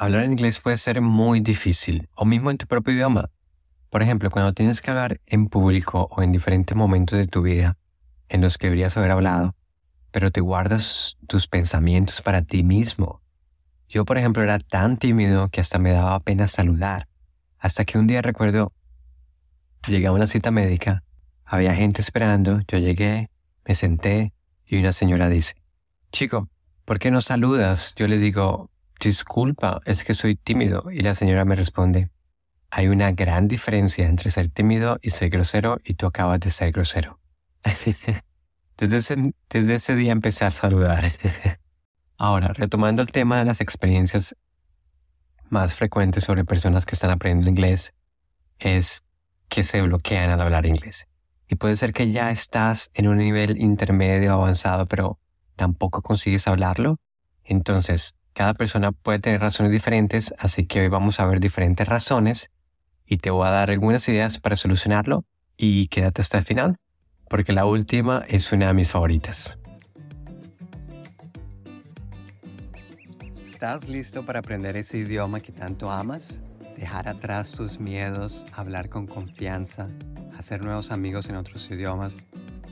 hablar en inglés puede ser muy difícil, o mismo en tu propio idioma. Por ejemplo, cuando tienes que hablar en público o en diferentes momentos de tu vida en los que deberías haber hablado, pero te guardas tus pensamientos para ti mismo. Yo, por ejemplo, era tan tímido que hasta me daba pena saludar, hasta que un día recuerdo, llegué a una cita médica, había gente esperando, yo llegué, me senté y una señora dice, chico, ¿por qué no saludas? Yo le digo, disculpa, es que soy tímido. Y la señora me responde, hay una gran diferencia entre ser tímido y ser grosero y tú acabas de ser grosero. desde, ese, desde ese día empecé a saludar. Ahora, retomando el tema de las experiencias más frecuentes sobre personas que están aprendiendo inglés, es que se bloquean al hablar inglés. Y puede ser que ya estás en un nivel intermedio avanzado, pero tampoco consigues hablarlo. Entonces, cada persona puede tener razones diferentes, así que hoy vamos a ver diferentes razones y te voy a dar algunas ideas para solucionarlo y quédate hasta el final, porque la última es una de mis favoritas. ¿Estás listo para aprender ese idioma que tanto amas? Dejar atrás tus miedos, hablar con confianza, hacer nuevos amigos en otros idiomas,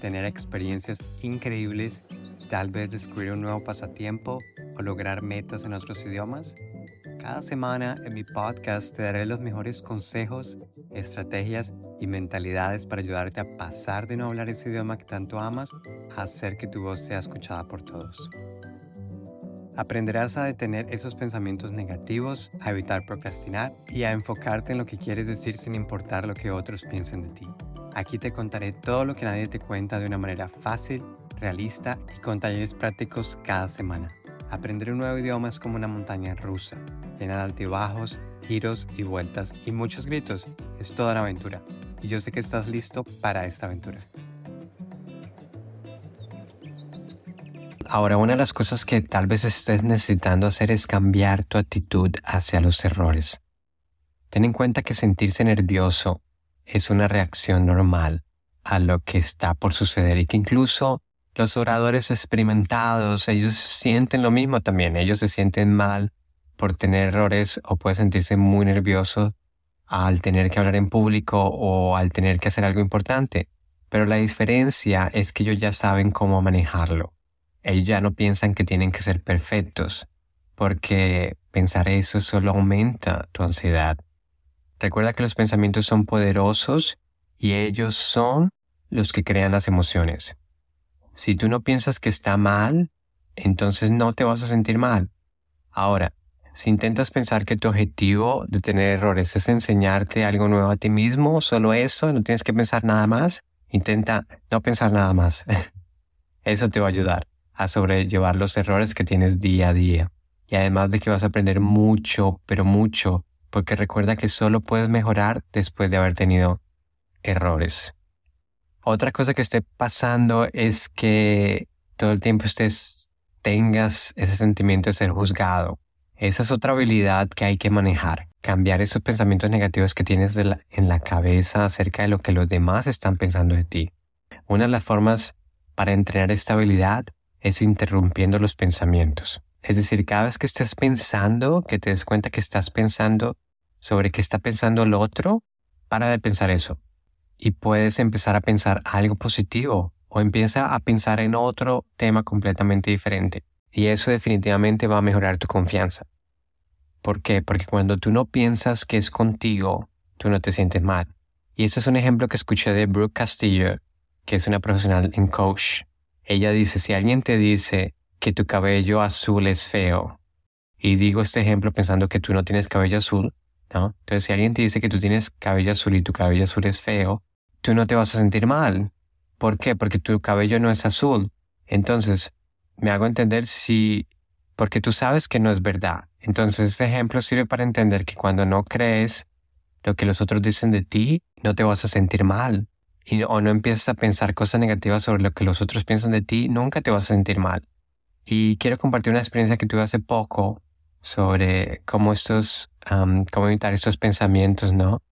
tener experiencias increíbles, tal vez descubrir un nuevo pasatiempo o lograr metas en otros idiomas? Cada semana en mi podcast te daré los mejores consejos, estrategias y mentalidades para ayudarte a pasar de no hablar ese idioma que tanto amas a hacer que tu voz sea escuchada por todos. Aprenderás a detener esos pensamientos negativos, a evitar procrastinar y a enfocarte en lo que quieres decir sin importar lo que otros piensen de ti. Aquí te contaré todo lo que nadie te cuenta de una manera fácil, realista y con talleres prácticos cada semana. Aprender un nuevo idioma es como una montaña rusa, llena de altibajos, giros y vueltas y muchos gritos. Es toda una aventura. Y yo sé que estás listo para esta aventura. Ahora, una de las cosas que tal vez estés necesitando hacer es cambiar tu actitud hacia los errores. Ten en cuenta que sentirse nervioso es una reacción normal a lo que está por suceder y que incluso los oradores experimentados, ellos sienten lo mismo también, ellos se sienten mal por tener errores o puede sentirse muy nervioso al tener que hablar en público o al tener que hacer algo importante. Pero la diferencia es que ellos ya saben cómo manejarlo. Ellos ya no piensan que tienen que ser perfectos, porque pensar eso solo aumenta tu ansiedad. Recuerda que los pensamientos son poderosos y ellos son los que crean las emociones. Si tú no piensas que está mal, entonces no te vas a sentir mal. Ahora, si intentas pensar que tu objetivo de tener errores es enseñarte algo nuevo a ti mismo, solo eso, no tienes que pensar nada más, intenta no pensar nada más. Eso te va a ayudar a sobrellevar los errores que tienes día a día. Y además de que vas a aprender mucho, pero mucho, porque recuerda que solo puedes mejorar después de haber tenido errores. Otra cosa que esté pasando es que todo el tiempo estés, tengas ese sentimiento de ser juzgado. Esa es otra habilidad que hay que manejar. Cambiar esos pensamientos negativos que tienes en la cabeza acerca de lo que los demás están pensando de ti. Una de las formas para entrenar esta habilidad es interrumpiendo los pensamientos. Es decir, cada vez que estés pensando, que te des cuenta que estás pensando sobre qué está pensando el otro, para de pensar eso y puedes empezar a pensar algo positivo o empieza a pensar en otro tema completamente diferente. Y eso definitivamente va a mejorar tu confianza. ¿Por qué? Porque cuando tú no piensas que es contigo, tú no te sientes mal. Y ese es un ejemplo que escuché de Brooke Castillo, que es una profesional en coach. Ella dice, si alguien te dice que tu cabello azul es feo, y digo este ejemplo pensando que tú no tienes cabello azul, ¿no? Entonces, si alguien te dice que tú tienes cabello azul y tu cabello azul es feo, tú no te vas a sentir mal. ¿Por qué? Porque tu cabello no es azul. Entonces, me hago entender si, porque tú sabes que no es verdad. Entonces, ese ejemplo sirve para entender que cuando no crees lo que los otros dicen de ti, no te vas a sentir mal. Y, o no empiezas a pensar cosas negativas sobre lo que los otros piensan de ti, nunca te vas a sentir mal. Y quiero compartir una experiencia que tuve hace poco sobre cómo estos, cómo evitar estos pensamientos, ¿no?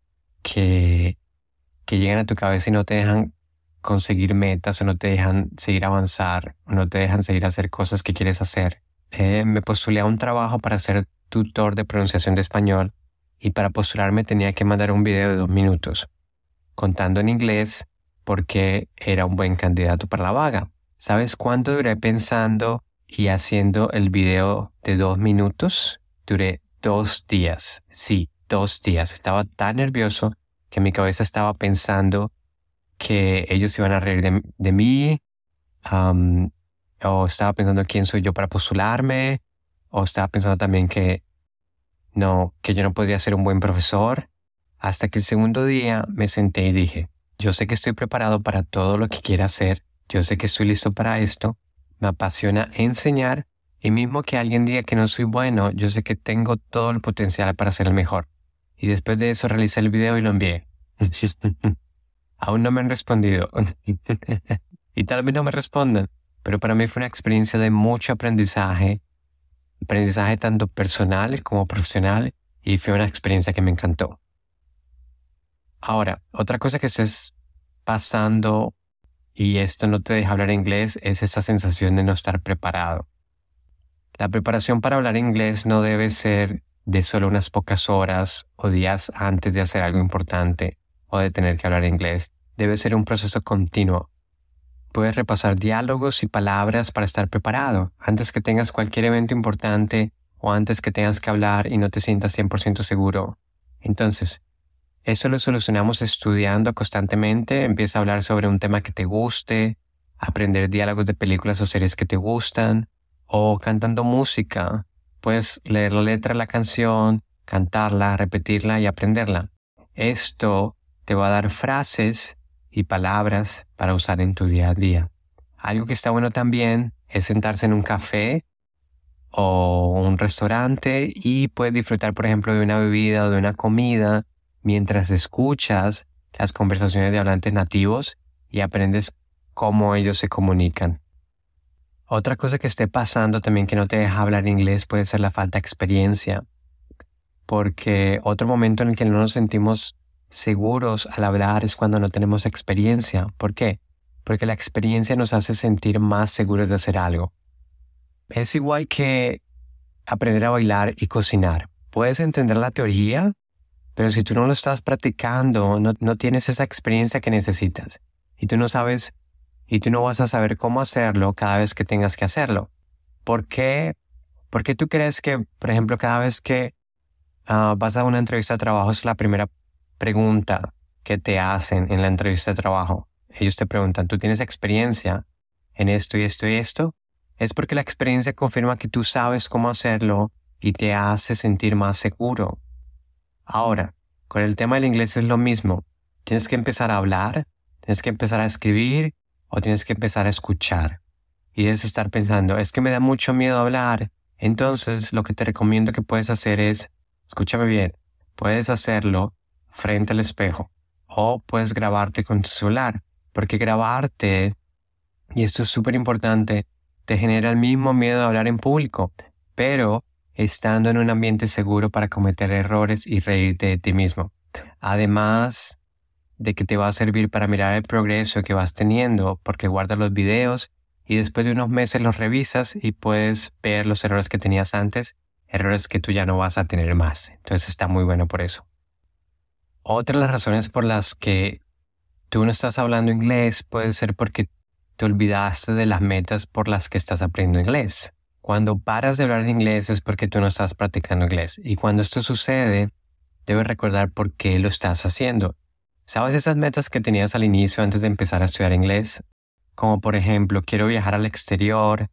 Que que llegan a tu cabeza y no te dejan conseguir metas o no te dejan seguir avanzar o no te dejan seguir hacer cosas que quieres hacer. Eh, me postulé a un trabajo para ser tutor de pronunciación de español y para postularme tenía que mandar un video de dos minutos, contando en inglés porque era un buen candidato para la vaga. ¿Sabes cuánto duré pensando y haciendo el video de dos minutos? Duré dos días. Sí, dos días. Estaba tan nervioso que mi cabeza estaba pensando que ellos iban a reír de, mí, o estaba pensando quién soy yo para postularme, o estaba pensando también que no, que yo no podría ser un buen profesor, hasta que el segundo día me senté y dije, yo sé que estoy preparado para todo lo que quiera hacer, yo sé que estoy listo para esto, me apasiona enseñar y mismo que alguien diga que no soy bueno, yo sé que tengo todo el potencial para ser el mejor. Y después de eso realicé el video y lo envié. Aún no me han respondido. y tal vez no me respondan, pero para mí fue una experiencia de mucho aprendizaje, aprendizaje tanto personal como profesional, y fue una experiencia que me encantó. Ahora, otra cosa que estés pasando y esto no te deja hablar inglés es esa sensación de no estar preparado. La preparación para hablar inglés no debe ser de solo unas pocas horas o días antes de hacer algo importante o de tener que hablar inglés. Debe ser un proceso continuo. Puedes repasar diálogos y palabras para estar preparado antes que tengas cualquier evento importante o antes que tengas que hablar y no te sientas 100% seguro. Entonces, eso lo solucionamos estudiando constantemente. Empieza a hablar sobre un tema que te guste, aprender diálogos de películas o series que te gustan, o cantando música. Puedes leer la letra de la canción, cantarla, repetirla y aprenderla. Esto te va a dar frases y palabras para usar en tu día a día. Algo que está bueno también es sentarse en un café o un restaurante y puedes disfrutar, por ejemplo, de una bebida o de una comida mientras escuchas las conversaciones de hablantes nativos y aprendes cómo ellos se comunican. Otra cosa que esté pasando también que no te deja hablar inglés puede ser la falta de experiencia, porque otro momento en el que no nos sentimos seguros al hablar es cuando no tenemos experiencia. ¿Por qué? Porque la experiencia nos hace sentir más seguros de hacer algo. Es igual que aprender a bailar y cocinar. Puedes entender la teoría, pero si tú no lo estás practicando, no, no tienes esa experiencia que necesitas. Y tú no sabes y tú no vas a saber cómo hacerlo cada vez que tengas que hacerlo. ¿Por qué? ¿Por tú crees que, por ejemplo, cada vez que ah, vas a una entrevista de trabajo es la primera pregunta que te hacen en la entrevista de trabajo? Ellos te preguntan, ¿tú tienes experiencia en esto y esto y esto? Es porque la experiencia confirma que tú sabes cómo hacerlo y te hace sentir más seguro. Ahora, con el tema del inglés es lo mismo. Tienes que empezar a hablar, tienes que empezar a escribir o tienes que empezar a escuchar. Y debes estar pensando, es que me da mucho miedo hablar. Entonces, lo que te recomiendo que puedes hacer es, escúchame bien, puedes hacerlo frente al espejo o puedes grabarte con tu celular, porque grabarte, y esto es súper importante, te genera el mismo miedo a hablar en público, pero estando en un ambiente seguro para cometer errores y reírte de ti mismo. Además, de que te va a servir para mirar el progreso que vas teniendo porque guardas los videos y después de unos meses los revisas y puedes ver los errores que tenías antes, errores que tú ya no vas a tener más. Entonces está muy bueno por eso. Otra de las razones por las que tú no estás hablando inglés puede ser porque te olvidaste de las metas por las que estás aprendiendo inglés. Cuando paras de hablar inglés es porque tú no estás practicando inglés. Y cuando esto sucede, debes recordar por qué lo estás haciendo ¿Sabes esas metas que tenías al inicio antes de empezar a estudiar inglés? Como por ejemplo, quiero viajar al exterior,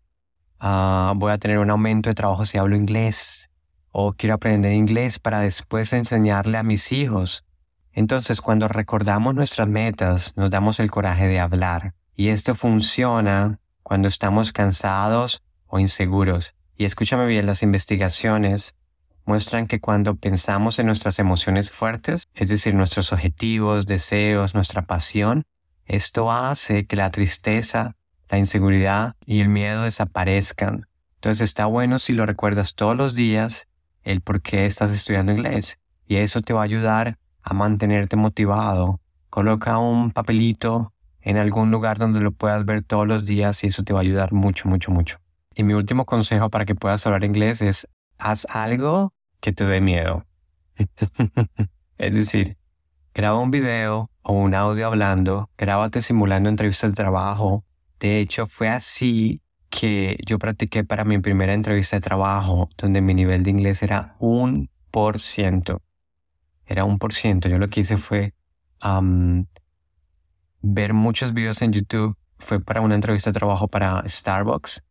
ah, voy a tener un aumento de trabajo si hablo inglés, o quiero aprender inglés para después enseñarle a mis hijos. Entonces, cuando recordamos nuestras metas, nos damos el coraje de hablar. Y esto funciona cuando estamos cansados o inseguros. Y escúchame bien, las investigaciones muestran que cuando pensamos en nuestras emociones fuertes, es decir, nuestros objetivos, deseos, nuestra pasión, esto hace que la tristeza, la inseguridad y el miedo desaparezcan. Entonces está bueno si lo recuerdas todos los días el por qué estás estudiando inglés y eso te va a ayudar a mantenerte motivado. Coloca un papelito en algún lugar donde lo puedas ver todos los días y eso te va a ayudar mucho, mucho, mucho. Y mi último consejo para que puedas hablar inglés es haz algo que te dé miedo. es decir, graba un video o un audio hablando, grábate simulando entrevistas de trabajo. De hecho, fue así que yo practiqué para mi primera entrevista de trabajo, donde mi nivel de inglés era un por ciento. Era un por ciento. Yo lo que hice fue ver muchos videos en YouTube. Fue para una entrevista de trabajo para Starbucks.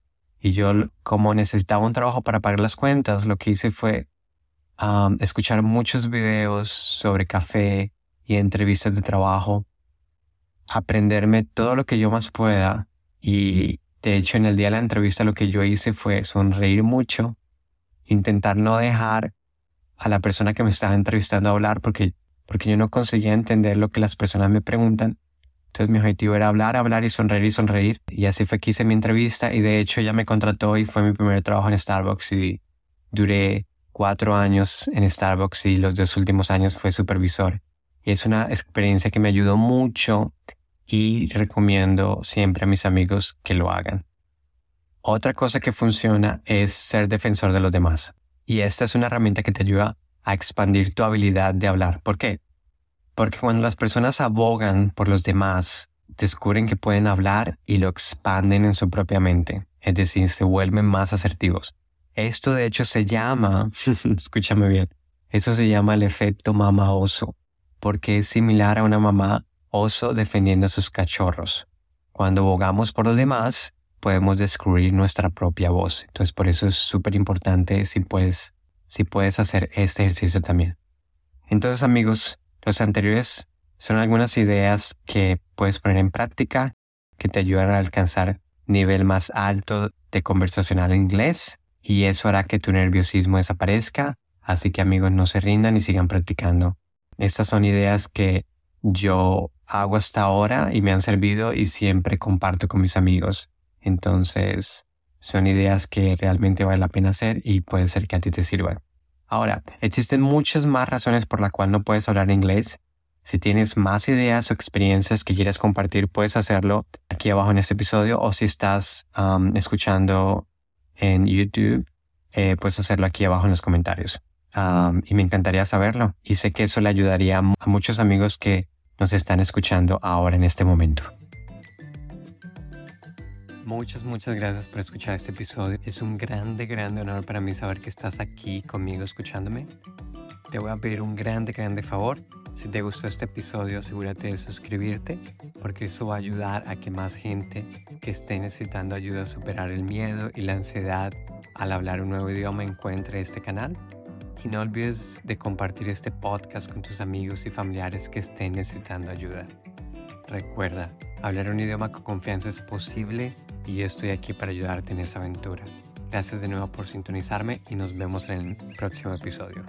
Y yo, como necesitaba un trabajo para pagar las cuentas, lo que hice fue escuchar muchos videos sobre café y entrevistas de trabajo, aprenderme todo lo que yo más pueda y de hecho en el día de la entrevista lo que yo hice fue sonreír mucho, intentar no dejar a la persona que me estaba entrevistando hablar porque, porque yo no conseguía entender lo que las personas me preguntan. Entonces mi objetivo era hablar, hablar y sonreír y sonreír. Y así fue que hice mi entrevista y de hecho ella me contrató y fue mi primer trabajo en Starbucks y duré cuatro años en Starbucks y los dos últimos años fue supervisor. Y es una experiencia que me ayudó mucho y recomiendo siempre a mis amigos que lo hagan. Otra cosa que funciona es ser defensor de los demás. Y esta es una herramienta que te ayuda a expandir tu habilidad de hablar. ¿Por qué? Porque cuando las personas abogan por los demás, descubren que pueden hablar y lo expanden en su propia mente. Es decir, se vuelven más asertivos. Esto de hecho se llama, escúchame bien, eso se llama el efecto mama oso, porque es similar a una mamá oso defendiendo a sus cachorros. Cuando abogamos por los demás, podemos descubrir nuestra propia voz. Entonces por eso es súper importante si puedes, si puedes hacer este ejercicio también. Entonces amigos, los anteriores son algunas ideas que puedes poner en práctica que te ayudan a alcanzar nivel más alto de conversacional inglés y eso hará que tu nerviosismo desaparezca. Así que amigos, no se rindan y sigan practicando. Estas son ideas que yo hago hasta ahora y me han servido y siempre comparto con mis amigos. Entonces, son ideas que realmente vale la pena hacer y puede ser que a ti te sirvan. Ahora, existen muchas más razones por las cuales no puedes hablar inglés. Si tienes más ideas o experiencias que quieres compartir, puedes hacerlo aquí abajo en este episodio o si estás um, escuchando en YouTube, eh, puedes hacerlo aquí abajo en los comentarios. y me encantaría saberlo. Y sé que eso le ayudaría a muchos amigos que nos están escuchando ahora en este momento. Muchas, muchas gracias por escuchar este episodio. Es un grande, grande honor para mí saber que estás aquí conmigo escuchándome. Te voy a pedir un grande, grande favor. Si te gustó este episodio, asegúrate de suscribirte porque eso va a ayudar a que más gente que esté necesitando ayuda a superar el miedo y la ansiedad al hablar un nuevo idioma encuentre este canal. Y no olvides de compartir este podcast con tus amigos y familiares que estén necesitando ayuda. Recuerda, hablar un idioma con confianza es posible y yo estoy aquí para ayudarte en esa aventura. Gracias de nuevo por sintonizarme y nos vemos en el próximo episodio.